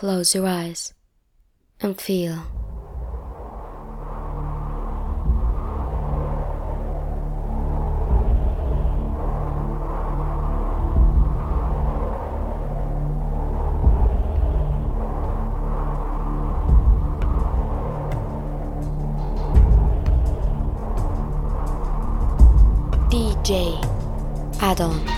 Close your eyes and feel. DJ Add-on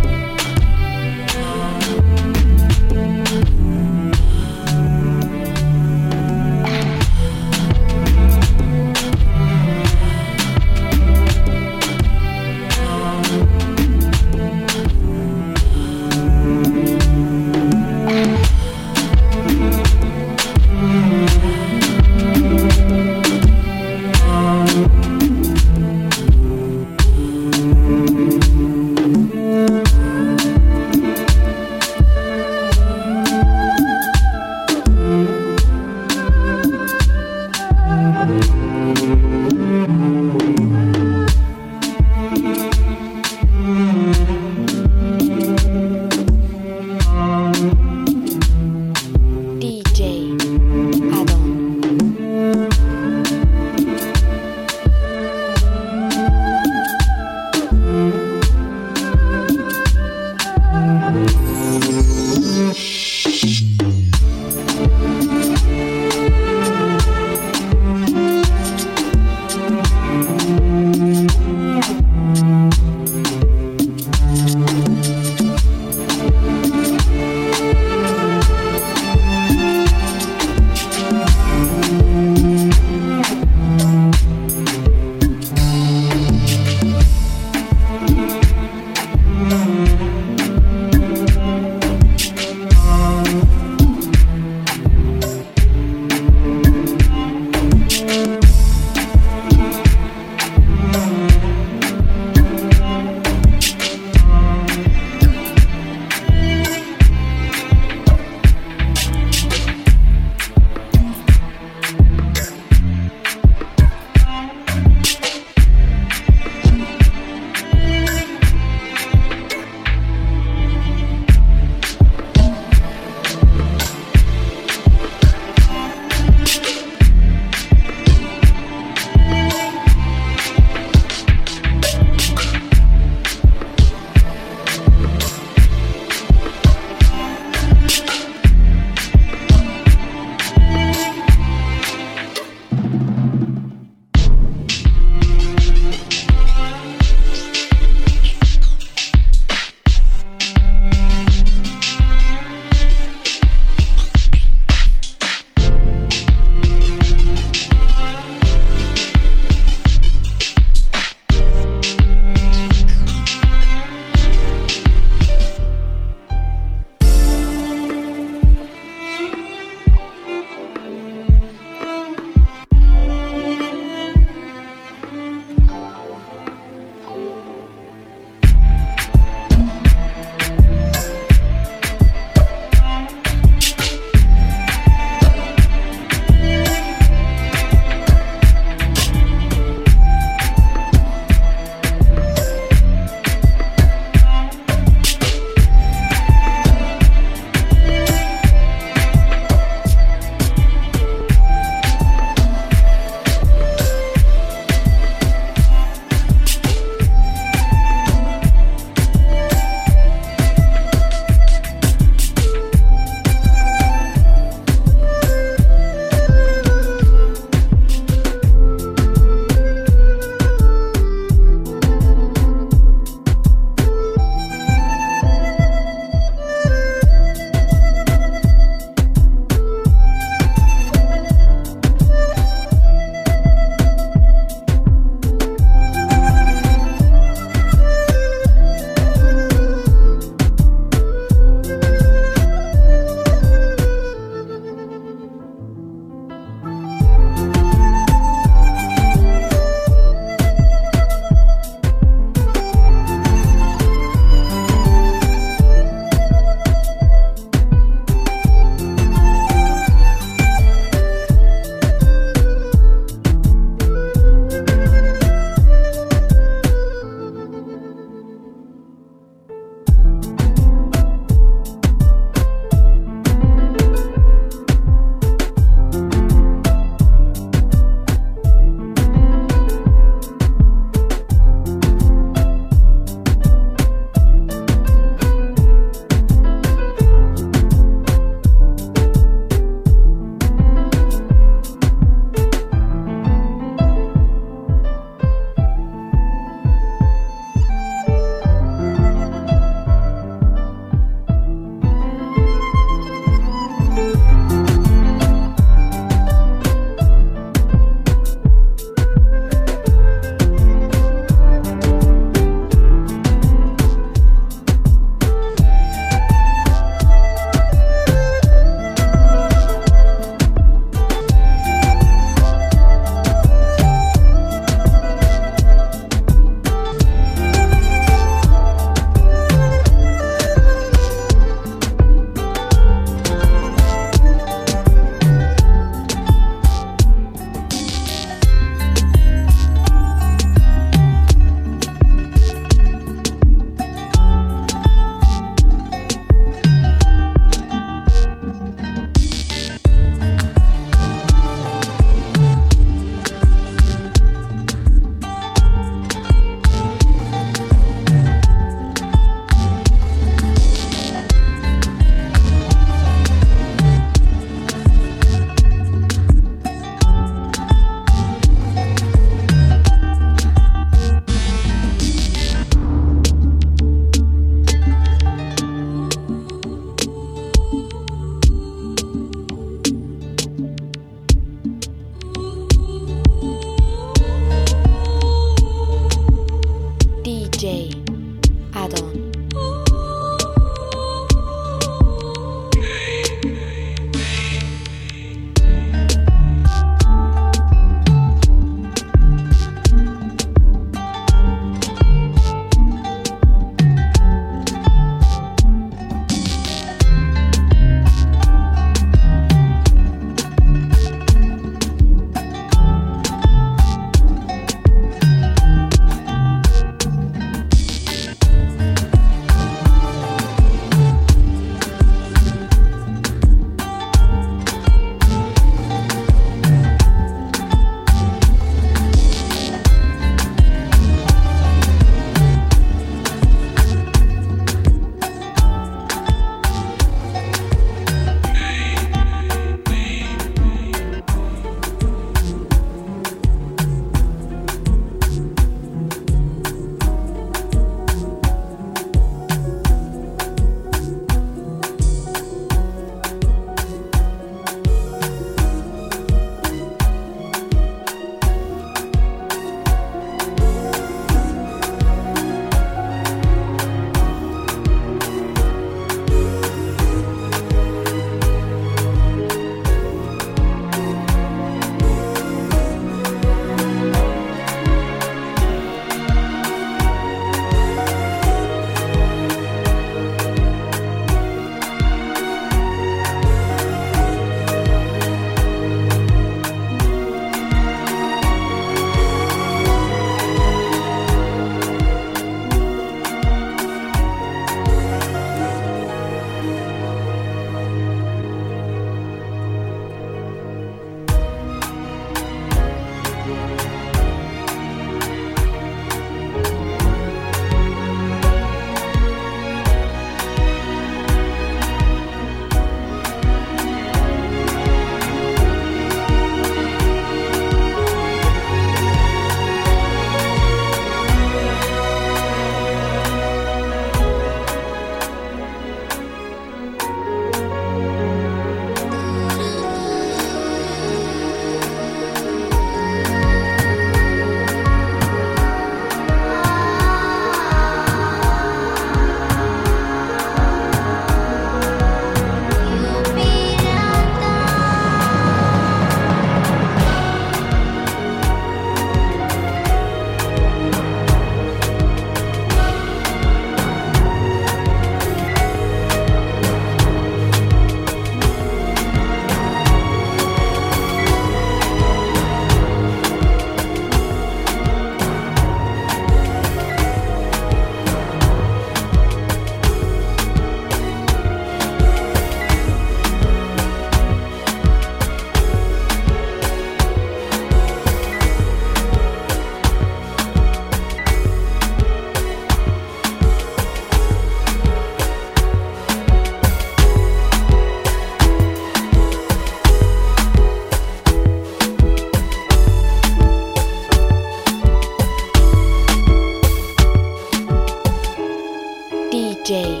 DJ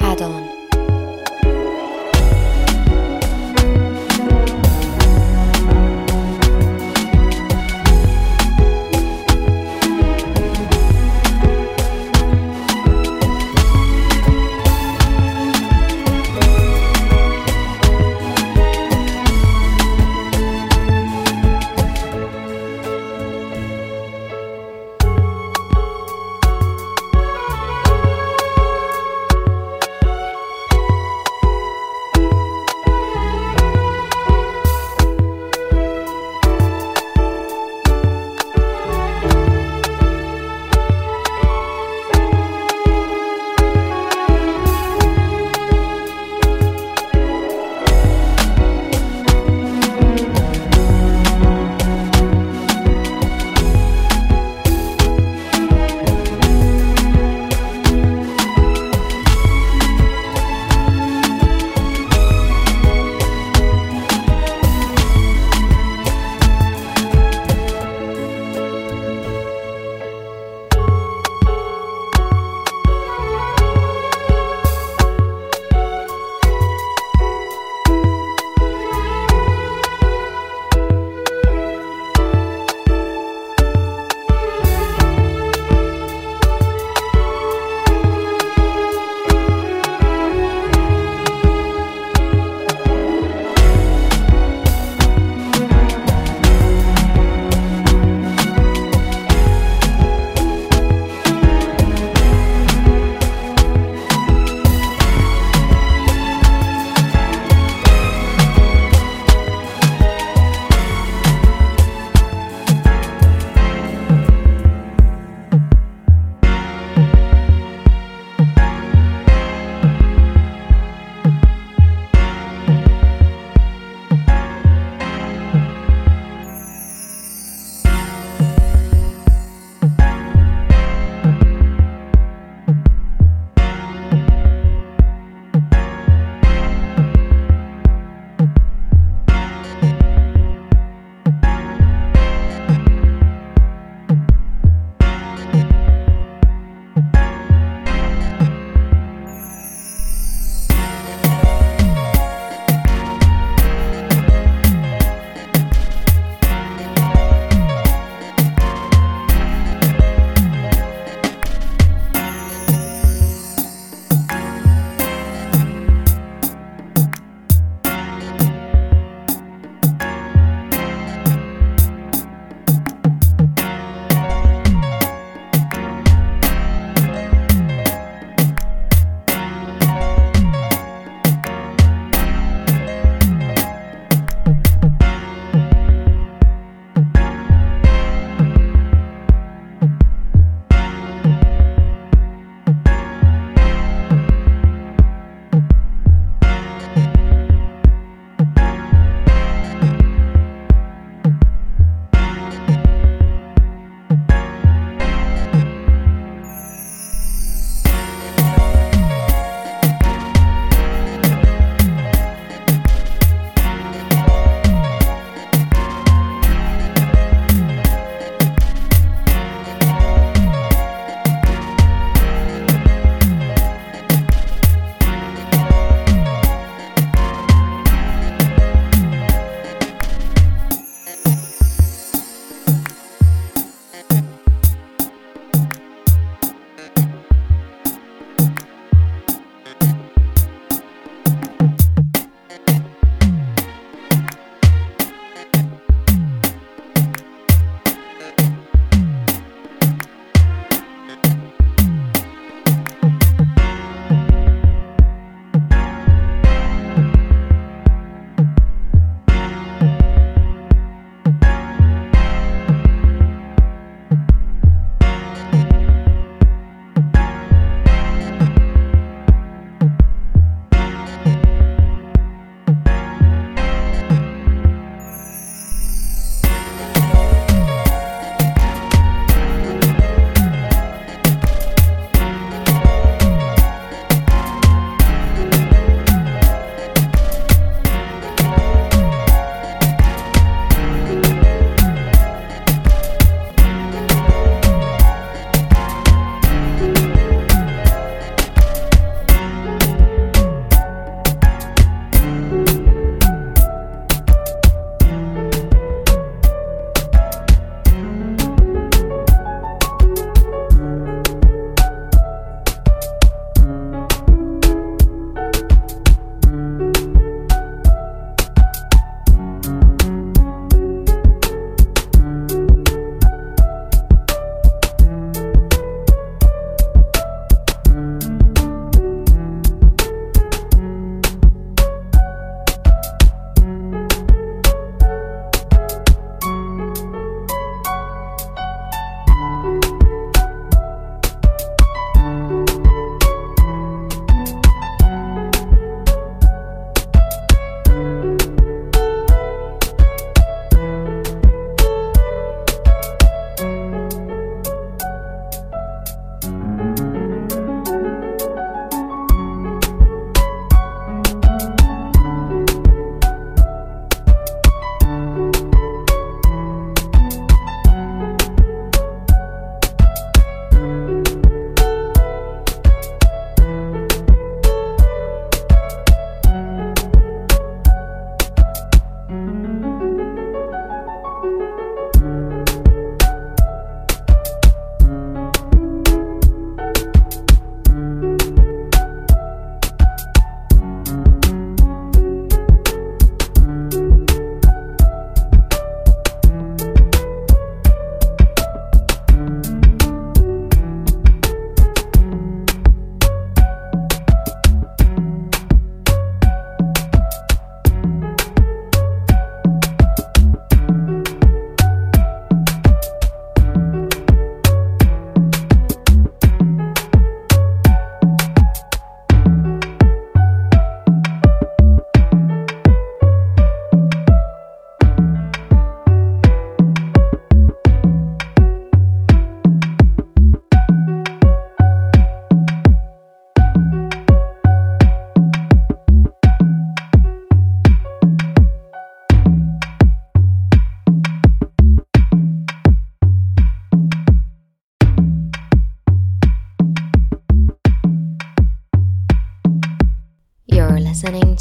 Add-on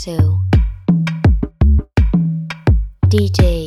Sue. DJ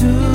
to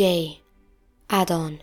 DJ Addon.